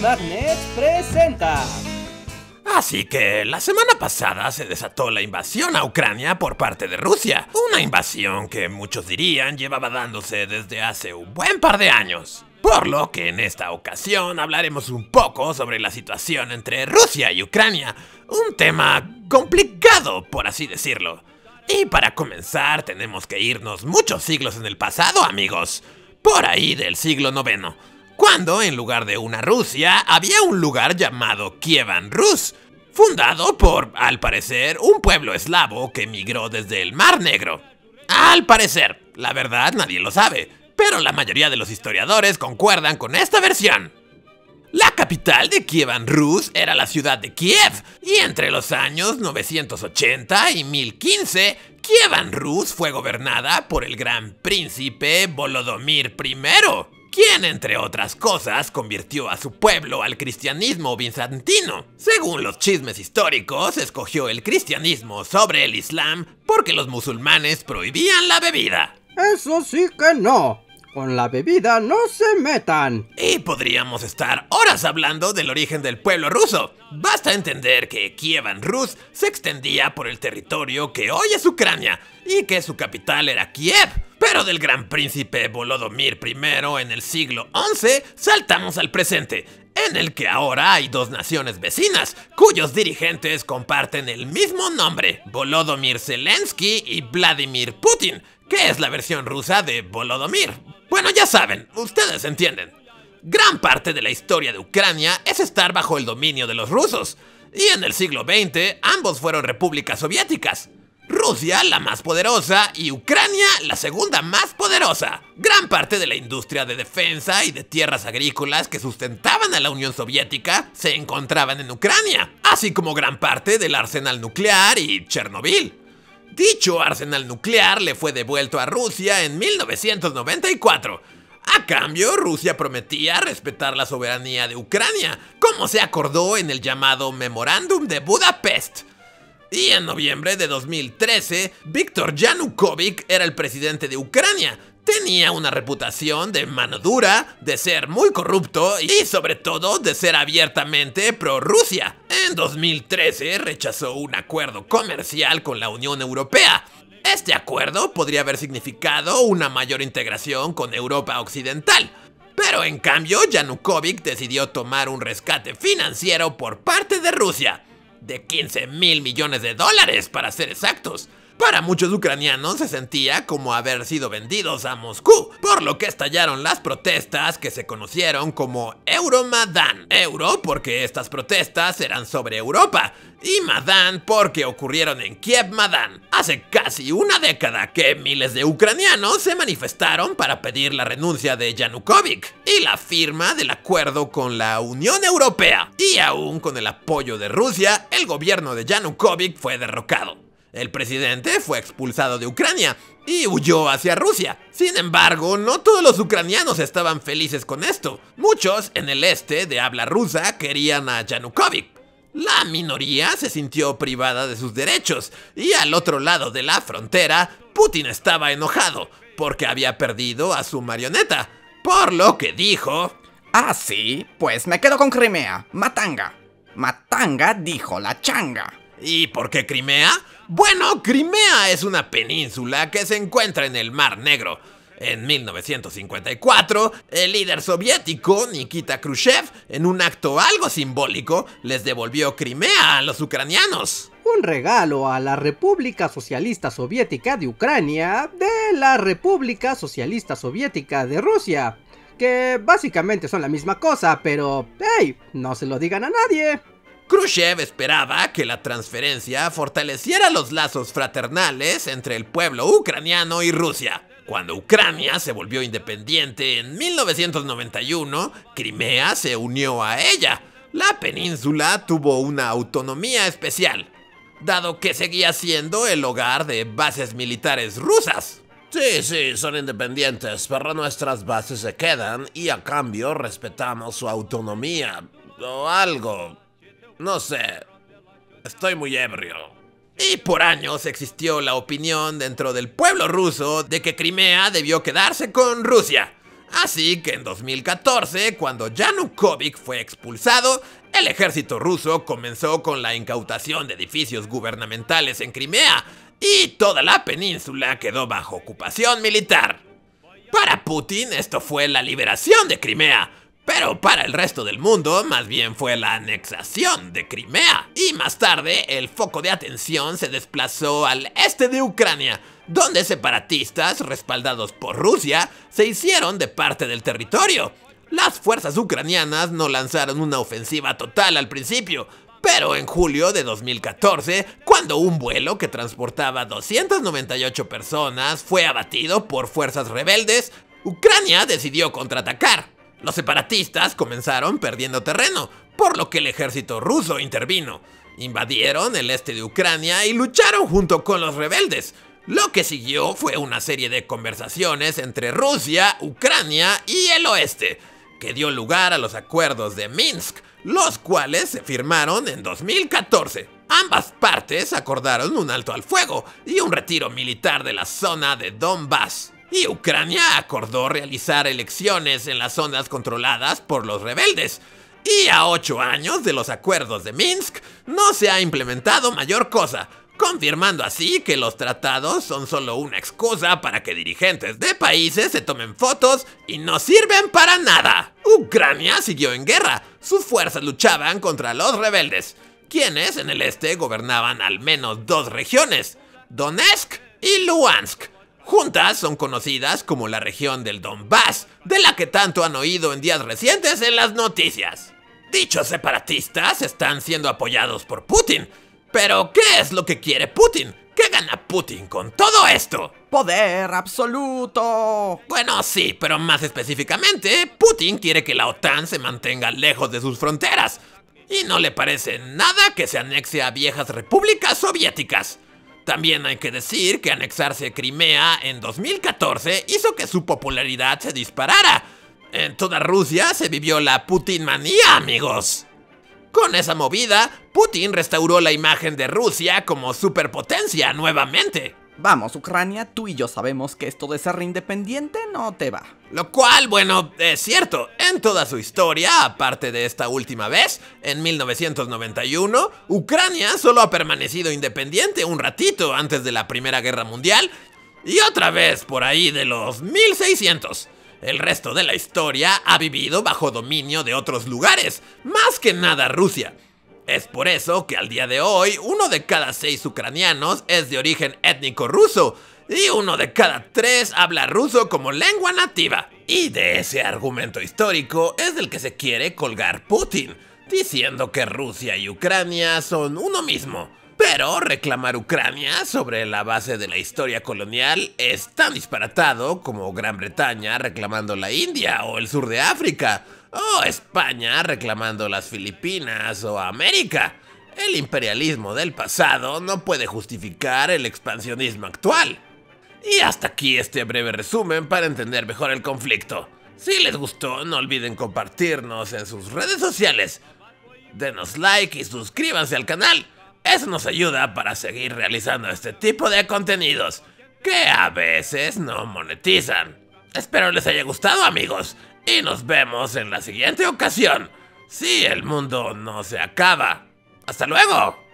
Magnet presenta. Así que la semana pasada se desató la invasión a Ucrania por parte de Rusia. Una invasión que muchos dirían llevaba dándose desde hace un buen par de años. Por lo que en esta ocasión hablaremos un poco sobre la situación entre Rusia y Ucrania. Un tema complicado, por así decirlo. Y para comenzar tenemos que irnos muchos siglos en el pasado, amigos. Por ahí del siglo IX cuando en lugar de una Rusia había un lugar llamado Kievan Rus, fundado por, al parecer, un pueblo eslavo que migró desde el Mar Negro. Al parecer, la verdad nadie lo sabe, pero la mayoría de los historiadores concuerdan con esta versión. La capital de Kievan Rus era la ciudad de Kiev, y entre los años 980 y 1015, Kievan Rus fue gobernada por el gran príncipe Volodymyr I quien, entre otras cosas, convirtió a su pueblo al cristianismo bizantino. Según los chismes históricos, escogió el cristianismo sobre el islam porque los musulmanes prohibían la bebida. Eso sí que no. Con la bebida no se metan. Y podríamos estar horas hablando del origen del pueblo ruso. Basta entender que Kievan Rus se extendía por el territorio que hoy es Ucrania y que su capital era Kiev pero del gran príncipe Volodymyr I en el siglo XI saltamos al presente, en el que ahora hay dos naciones vecinas, cuyos dirigentes comparten el mismo nombre, Volodymyr Zelensky y Vladimir Putin, que es la versión rusa de Volodymyr. Bueno, ya saben, ustedes entienden. Gran parte de la historia de Ucrania es estar bajo el dominio de los rusos, y en el siglo XX ambos fueron repúblicas soviéticas. Rusia la más poderosa y Ucrania la segunda más poderosa. Gran parte de la industria de defensa y de tierras agrícolas que sustentaban a la Unión Soviética se encontraban en Ucrania, así como gran parte del arsenal nuclear y Chernobyl. Dicho arsenal nuclear le fue devuelto a Rusia en 1994. A cambio, Rusia prometía respetar la soberanía de Ucrania, como se acordó en el llamado Memorándum de Budapest, y en noviembre de 2013, Viktor Yanukovych era el presidente de Ucrania. Tenía una reputación de mano dura, de ser muy corrupto y sobre todo de ser abiertamente pro-Rusia. En 2013 rechazó un acuerdo comercial con la Unión Europea. Este acuerdo podría haber significado una mayor integración con Europa Occidental. Pero en cambio, Yanukovych decidió tomar un rescate financiero por parte de Rusia de 15 mil millones de dólares para ser exactos. Para muchos ucranianos se sentía como haber sido vendidos a Moscú, por lo que estallaron las protestas que se conocieron como Euromadan. Euro porque estas protestas eran sobre Europa y Madan porque ocurrieron en Kiev Madan. Hace casi una década que miles de ucranianos se manifestaron para pedir la renuncia de Yanukovych y la firma del acuerdo con la Unión Europea. Y aún con el apoyo de Rusia, el gobierno de Yanukovych fue derrocado. El presidente fue expulsado de Ucrania y huyó hacia Rusia. Sin embargo, no todos los ucranianos estaban felices con esto. Muchos en el este de habla rusa querían a Yanukovych. La minoría se sintió privada de sus derechos y al otro lado de la frontera, Putin estaba enojado porque había perdido a su marioneta, por lo que dijo... Ah, sí, pues me quedo con Crimea, Matanga. Matanga dijo la changa. ¿Y por qué Crimea? Bueno, Crimea es una península que se encuentra en el Mar Negro. En 1954, el líder soviético Nikita Khrushchev, en un acto algo simbólico, les devolvió Crimea a los ucranianos. Un regalo a la República Socialista Soviética de Ucrania de la República Socialista Soviética de Rusia. Que básicamente son la misma cosa, pero hey, no se lo digan a nadie. Khrushchev esperaba que la transferencia fortaleciera los lazos fraternales entre el pueblo ucraniano y Rusia. Cuando Ucrania se volvió independiente en 1991, Crimea se unió a ella. La península tuvo una autonomía especial, dado que seguía siendo el hogar de bases militares rusas. Sí, sí, son independientes, pero nuestras bases se quedan y a cambio respetamos su autonomía. O algo. No sé. Estoy muy ebrio. Y por años existió la opinión dentro del pueblo ruso de que Crimea debió quedarse con Rusia. Así que en 2014, cuando Yanukovych fue expulsado, el ejército ruso comenzó con la incautación de edificios gubernamentales en Crimea y toda la península quedó bajo ocupación militar. Para Putin esto fue la liberación de Crimea, pero para el resto del mundo más bien fue la anexación de Crimea. Y más tarde el foco de atención se desplazó al este de Ucrania, donde separatistas respaldados por Rusia se hicieron de parte del territorio. Las fuerzas ucranianas no lanzaron una ofensiva total al principio, pero en julio de 2014, cuando un vuelo que transportaba 298 personas fue abatido por fuerzas rebeldes, Ucrania decidió contraatacar. Los separatistas comenzaron perdiendo terreno, por lo que el ejército ruso intervino. Invadieron el este de Ucrania y lucharon junto con los rebeldes. Lo que siguió fue una serie de conversaciones entre Rusia, Ucrania y el oeste, que dio lugar a los acuerdos de Minsk, los cuales se firmaron en 2014. Ambas partes acordaron un alto al fuego y un retiro militar de la zona de Donbass y Ucrania acordó realizar elecciones en las zonas controladas por los rebeldes. Y a ocho años de los acuerdos de Minsk, no se ha implementado mayor cosa, confirmando así que los tratados son solo una excusa para que dirigentes de países se tomen fotos y no sirven para nada. Ucrania siguió en guerra, sus fuerzas luchaban contra los rebeldes, quienes en el este gobernaban al menos dos regiones, Donetsk y Luhansk Juntas son conocidas como la región del Donbass, de la que tanto han oído en días recientes en las noticias. Dichos separatistas están siendo apoyados por Putin. Pero, ¿qué es lo que quiere Putin? ¿Qué gana Putin con todo esto? Poder absoluto. Bueno, sí, pero más específicamente, Putin quiere que la OTAN se mantenga lejos de sus fronteras. Y no le parece nada que se anexe a viejas repúblicas soviéticas. También hay que decir que anexarse Crimea en 2014 hizo que su popularidad se disparara. En toda Rusia se vivió la Putinmanía, amigos. Con esa movida, Putin restauró la imagen de Rusia como superpotencia nuevamente. Vamos, Ucrania, tú y yo sabemos que esto de ser independiente no te va. Lo cual, bueno, es cierto. En toda su historia, aparte de esta última vez, en 1991, Ucrania solo ha permanecido independiente un ratito antes de la Primera Guerra Mundial y otra vez por ahí de los 1600. El resto de la historia ha vivido bajo dominio de otros lugares, más que nada Rusia. Es por eso que al día de hoy uno de cada seis ucranianos es de origen étnico ruso y uno de cada tres habla ruso como lengua nativa. Y de ese argumento histórico es del que se quiere colgar Putin, diciendo que Rusia y Ucrania son uno mismo. Pero reclamar Ucrania sobre la base de la historia colonial es tan disparatado como Gran Bretaña reclamando la India o el sur de África o España reclamando las Filipinas o América. El imperialismo del pasado no puede justificar el expansionismo actual. Y hasta aquí este breve resumen para entender mejor el conflicto. Si les gustó, no olviden compartirnos en sus redes sociales. Denos like y suscríbanse al canal. Eso nos ayuda para seguir realizando este tipo de contenidos que a veces no monetizan. Espero les haya gustado amigos y nos vemos en la siguiente ocasión, si el mundo no se acaba. ¡Hasta luego!